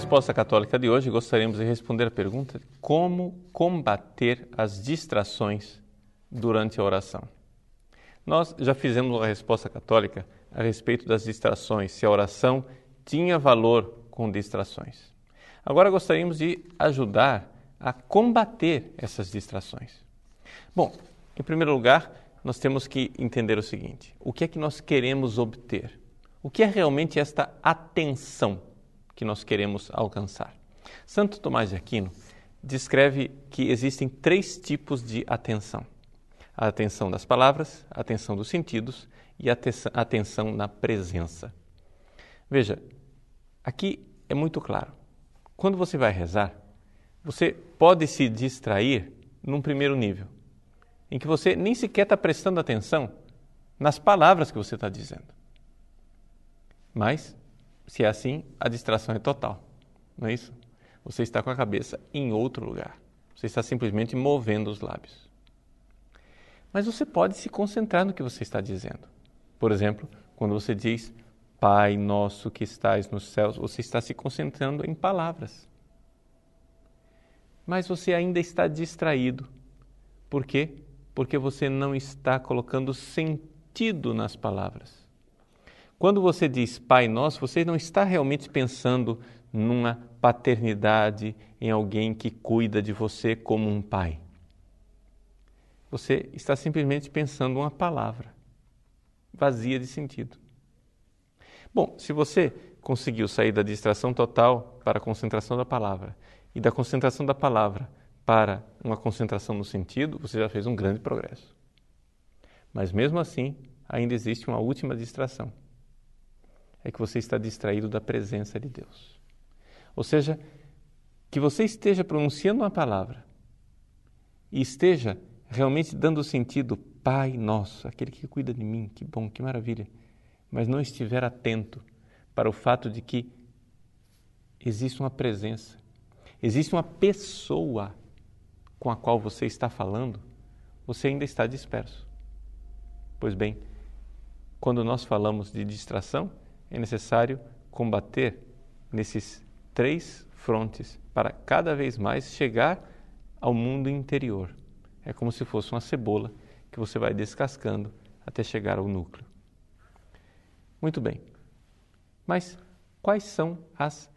resposta católica de hoje, gostaríamos de responder a pergunta: como combater as distrações durante a oração? Nós já fizemos uma resposta católica a respeito das distrações, se a oração tinha valor com distrações. Agora gostaríamos de ajudar a combater essas distrações. Bom, em primeiro lugar, nós temos que entender o seguinte: o que é que nós queremos obter? O que é realmente esta atenção que nós queremos alcançar? Santo Tomás de Aquino descreve que existem três tipos de atenção: a atenção das palavras, a atenção dos sentidos e a atenção na presença. Veja, aqui é muito claro. Quando você vai rezar, você pode se distrair num primeiro nível, em que você nem sequer está prestando atenção nas palavras que você está dizendo. Mas, se é assim, a distração é total, não é isso? Você está com a cabeça em outro lugar. Você está simplesmente movendo os lábios. Mas você pode se concentrar no que você está dizendo. Por exemplo, quando você diz Pai nosso que estais nos céus, você está se concentrando em palavras. Mas você ainda está distraído. Por quê? Porque você não está colocando sentido nas palavras. Quando você diz Pai Nosso, você não está realmente pensando numa paternidade, em alguém que cuida de você como um pai. Você está simplesmente pensando uma palavra vazia de sentido. Bom, se você conseguiu sair da distração total para a concentração da palavra e da concentração da palavra para uma concentração no sentido, você já fez um grande progresso. Mas mesmo assim, ainda existe uma última distração. É que você está distraído da presença de Deus. Ou seja, que você esteja pronunciando uma palavra e esteja realmente dando sentido Pai nosso, aquele que cuida de mim, que bom, que maravilha, mas não estiver atento para o fato de que existe uma presença, existe uma pessoa com a qual você está falando, você ainda está disperso. Pois bem, quando nós falamos de distração, é necessário combater nesses três frontes para cada vez mais chegar ao mundo interior. É como se fosse uma cebola que você vai descascando até chegar ao núcleo. Muito bem. Mas quais são as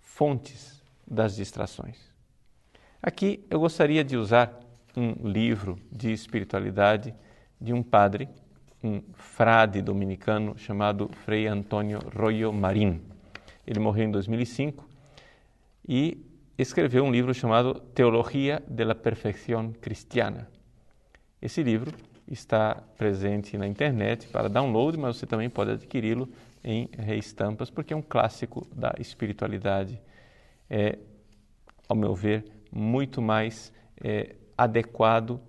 fontes das distrações? Aqui eu gostaria de usar um livro de espiritualidade de um padre, um frade dominicano chamado Frei Antônio Royo Marin. Ele morreu em 2005 e escreveu um livro chamado Teologia de la Perfección Cristiana. Esse livro está presente na internet para download, mas você também pode adquiri-lo em reestampas, porque é um clássico da espiritualidade. É, ao meu ver, muito mais é, adequado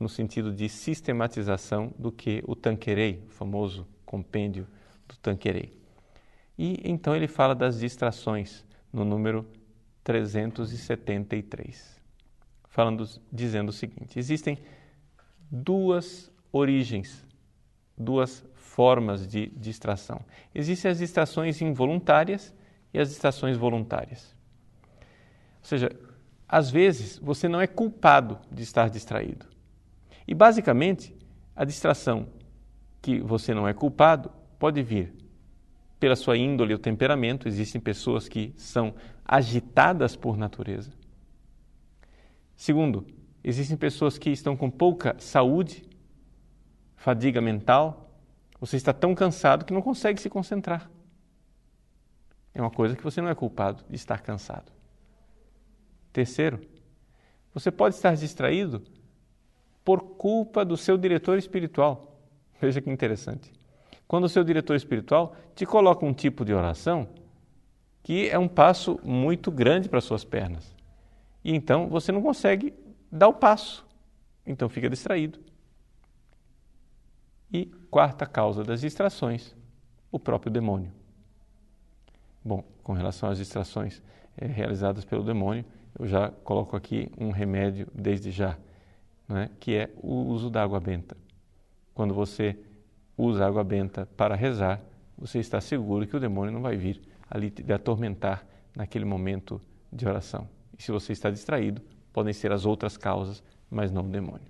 no sentido de sistematização do que o Tanquerei, o famoso compêndio do Tanquerei. E então ele fala das distrações no número 373, falando, dizendo o seguinte: existem duas origens, duas formas de distração. Existem as distrações involuntárias e as distrações voluntárias. Ou seja, às vezes você não é culpado de estar distraído. E basicamente, a distração que você não é culpado pode vir pela sua índole ou temperamento. Existem pessoas que são agitadas por natureza. Segundo, Existem pessoas que estão com pouca saúde, fadiga mental. Você está tão cansado que não consegue se concentrar. É uma coisa que você não é culpado de estar cansado. Terceiro, você pode estar distraído por culpa do seu diretor espiritual. Veja que interessante. Quando o seu diretor espiritual te coloca um tipo de oração que é um passo muito grande para suas pernas. E então você não consegue dá o passo, então fica distraído. E quarta causa das distrações, o próprio demônio. Bom, com relação às distrações é, realizadas pelo demônio, eu já coloco aqui um remédio desde já, né, que é o uso da água benta. Quando você usa água benta para rezar, você está seguro que o demônio não vai vir ali te atormentar naquele momento de oração. E se você está distraído, podem ser as outras causas, mas não o demônio.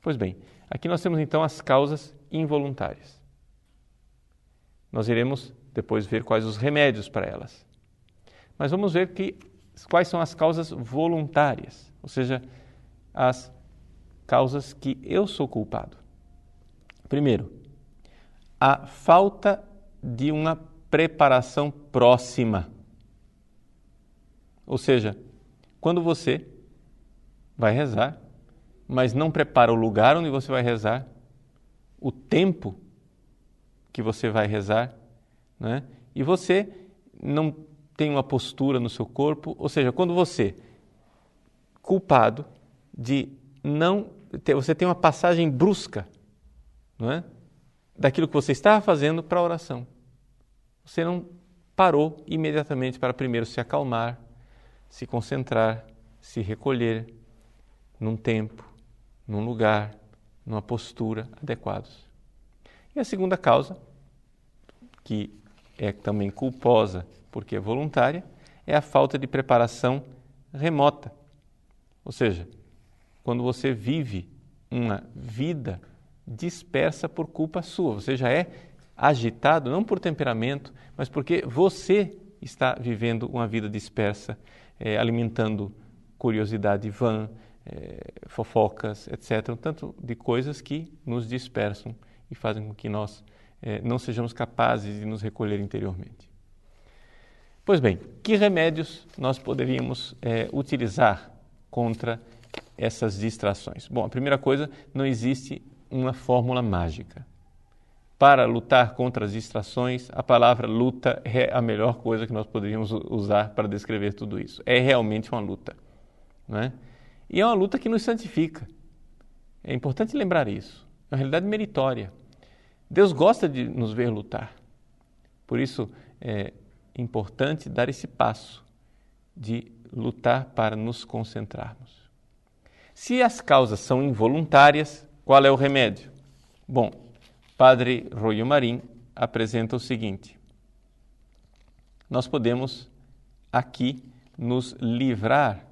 Pois bem, aqui nós temos então as causas involuntárias. Nós iremos depois ver quais os remédios para elas. Mas vamos ver que, quais são as causas voluntárias, ou seja, as causas que eu sou culpado. Primeiro, a falta de uma preparação próxima. Ou seja, quando você vai rezar, mas não prepara o lugar onde você vai rezar, o tempo que você vai rezar, né? e você não tem uma postura no seu corpo, ou seja, quando você, culpado de não você tem uma passagem brusca, não é? daquilo que você estava fazendo para a oração. Você não parou imediatamente para primeiro se acalmar, se concentrar, se recolher num tempo, num lugar, numa postura adequados. E a segunda causa, que é também culposa porque é voluntária, é a falta de preparação remota. Ou seja, quando você vive uma vida dispersa por culpa sua, você já é agitado não por temperamento, mas porque você está vivendo uma vida dispersa, é, alimentando curiosidade vã, é, fofocas, etc. Um tanto de coisas que nos dispersam e fazem com que nós é, não sejamos capazes de nos recolher interiormente. Pois bem, que remédios nós poderíamos utilizar contra essas distrações? Bom, a primeira coisa, não existe uma fórmula mágica. Para lutar contra as distrações, a palavra luta é a melhor coisa que nós poderíamos usar para descrever tudo isso. É realmente uma luta. Não é? E é uma luta que nos santifica. É importante lembrar isso. É uma realidade meritória. Deus gosta de nos ver lutar. Por isso é importante dar esse passo de lutar para nos concentrarmos. Se as causas são involuntárias, qual é o remédio? Bom, Padre Royo Marim apresenta o seguinte: nós podemos aqui nos livrar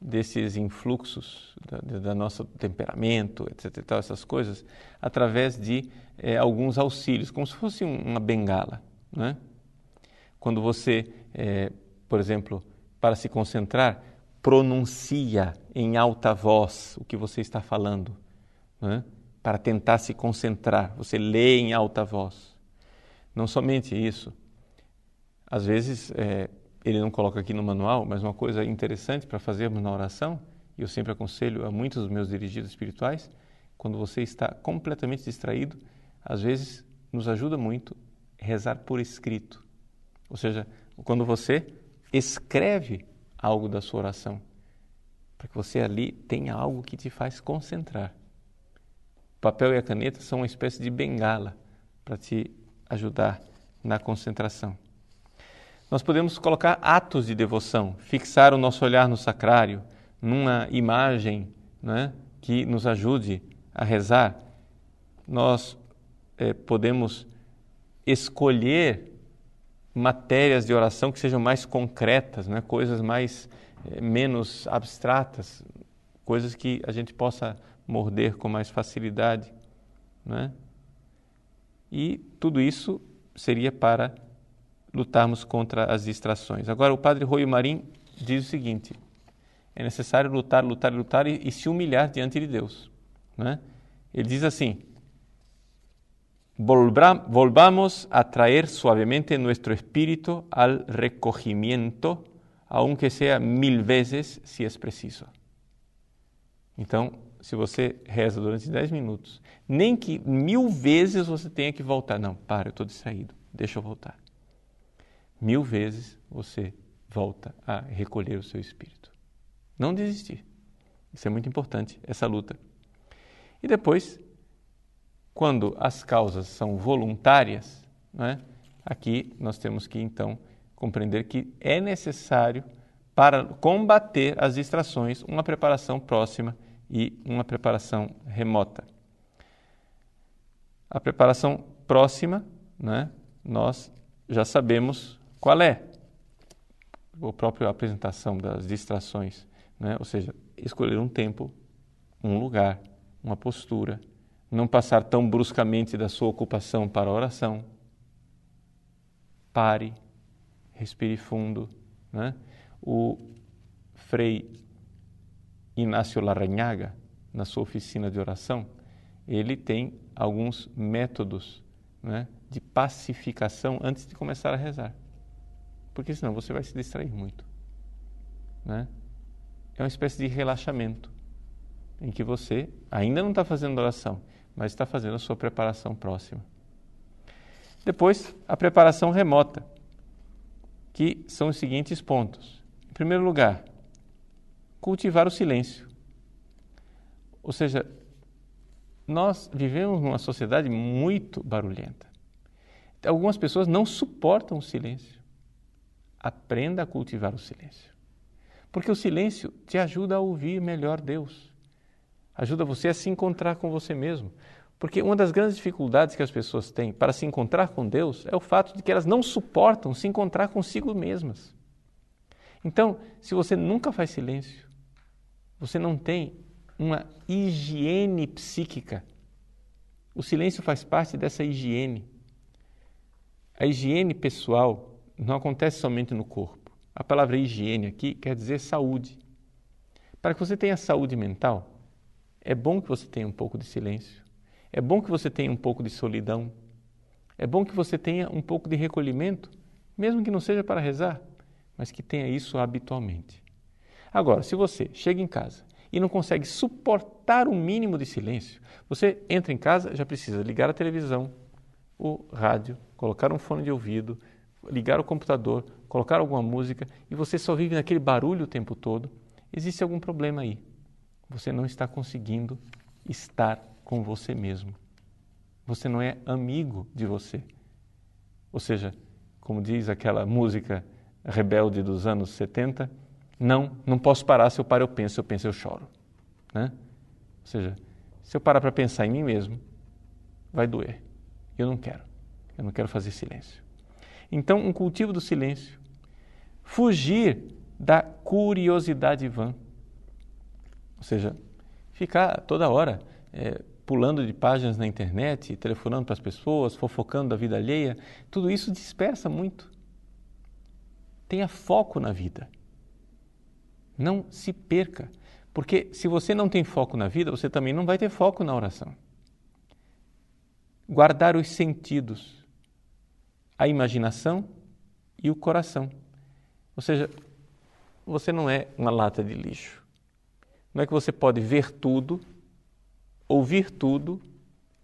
desses influxos da, da nosso temperamento, etc. Tal, essas coisas, através de é, alguns auxílios, como se fosse uma bengala. Né? Quando você, é, por exemplo, para se concentrar, pronuncia em alta voz o que você está falando, né? para tentar se concentrar, você lê em alta voz. Não somente isso, às vezes é, ele não coloca aqui no manual, mas uma coisa interessante para fazermos na oração, e eu sempre aconselho a muitos dos meus dirigidos espirituais, quando você está completamente distraído, às vezes nos ajuda muito rezar por escrito. Ou seja, quando você escreve algo da sua oração, para que você ali tenha algo que te faz concentrar. O papel e a caneta são uma espécie de bengala para te ajudar na concentração. Nós podemos colocar atos de devoção, fixar o nosso olhar no sacrário, numa imagem né, que nos ajude a rezar. Nós é, podemos escolher matérias de oração que sejam mais concretas, né, coisas mais é, menos abstratas, coisas que a gente possa morder com mais facilidade. Né? E tudo isso seria para lutarmos contra as distrações. Agora, o padre Rui Marim diz o seguinte: é necessário lutar, lutar, lutar e, e se humilhar diante de Deus. Né? Ele diz assim: volvamos a traer suavemente nuestro espíritu al recogimiento, aunque sea mil vezes si es preciso. Então, se você reza durante dez minutos, nem que mil vezes você tenha que voltar. Não, para, eu estou distraído, deixa eu voltar mil vezes você volta a recolher o seu espírito. Não desistir. Isso é muito importante, essa luta. E depois, quando as causas são voluntárias, né, aqui nós temos que então compreender que é necessário, para combater as distrações, uma preparação próxima e uma preparação remota. A preparação próxima, né, nós já sabemos qual é? a própria apresentação das distrações, né? ou seja, escolher um tempo, um lugar, uma postura, não passar tão bruscamente da sua ocupação para a oração. Pare, respire fundo. Né? O Frei Inácio Larrañaga, na sua oficina de oração, ele tem alguns métodos né, de pacificação antes de começar a rezar. Porque senão você vai se distrair muito. Né? É uma espécie de relaxamento em que você ainda não está fazendo oração, mas está fazendo a sua preparação próxima. Depois, a preparação remota, que são os seguintes pontos. Em primeiro lugar, cultivar o silêncio. Ou seja, nós vivemos numa sociedade muito barulhenta. Algumas pessoas não suportam o silêncio. Aprenda a cultivar o silêncio. Porque o silêncio te ajuda a ouvir melhor Deus ajuda você a se encontrar com você mesmo. Porque uma das grandes dificuldades que as pessoas têm para se encontrar com Deus é o fato de que elas não suportam se encontrar consigo mesmas. Então, se você nunca faz silêncio, você não tem uma higiene psíquica. O silêncio faz parte dessa higiene. A higiene pessoal não acontece somente no corpo. A palavra higiene aqui quer dizer saúde. Para que você tenha saúde mental, é bom que você tenha um pouco de silêncio. É bom que você tenha um pouco de solidão. É bom que você tenha um pouco de recolhimento, mesmo que não seja para rezar, mas que tenha isso habitualmente. Agora, se você chega em casa e não consegue suportar o um mínimo de silêncio, você entra em casa, já precisa ligar a televisão, o rádio, colocar um fone de ouvido, ligar o computador, colocar alguma música e você só vive naquele barulho o tempo todo, existe algum problema aí você não está conseguindo estar com você mesmo. Você não é amigo de você. Ou seja, como diz aquela música rebelde dos anos 70, não, não posso parar, se eu paro eu penso, se eu penso eu choro. Né? Ou seja, se eu parar para pensar em mim mesmo, vai doer. Eu não quero. Eu não quero fazer silêncio. Então, um cultivo do silêncio. Fugir da curiosidade vã. Ou seja, ficar toda hora é, pulando de páginas na internet, telefonando para as pessoas, fofocando da vida alheia, tudo isso dispersa muito. Tenha foco na vida. Não se perca. Porque se você não tem foco na vida, você também não vai ter foco na oração. Guardar os sentidos, a imaginação e o coração. Ou seja, você não é uma lata de lixo. Não é que você pode ver tudo, ouvir tudo,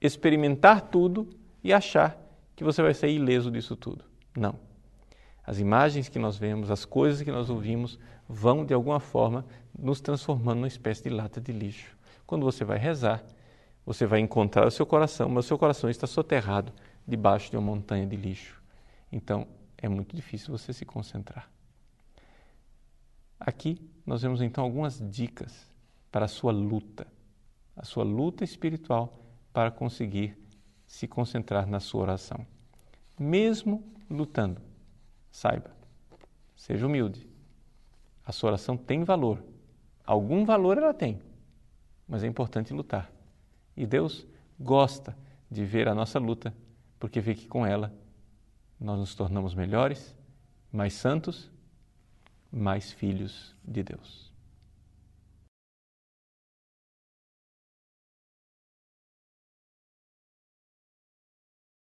experimentar tudo e achar que você vai sair ileso disso tudo. Não. As imagens que nós vemos, as coisas que nós ouvimos, vão de alguma forma nos transformando numa espécie de lata de lixo. Quando você vai rezar, você vai encontrar o seu coração, mas o seu coração está soterrado debaixo de uma montanha de lixo. Então, é muito difícil você se concentrar. Aqui nós vemos então algumas dicas para a sua luta, a sua luta espiritual para conseguir se concentrar na sua oração. Mesmo lutando, saiba, seja humilde. A sua oração tem valor. Algum valor ela tem, mas é importante lutar. E Deus gosta de ver a nossa luta, porque vê que com ela nós nos tornamos melhores, mais santos, mais filhos de Deus.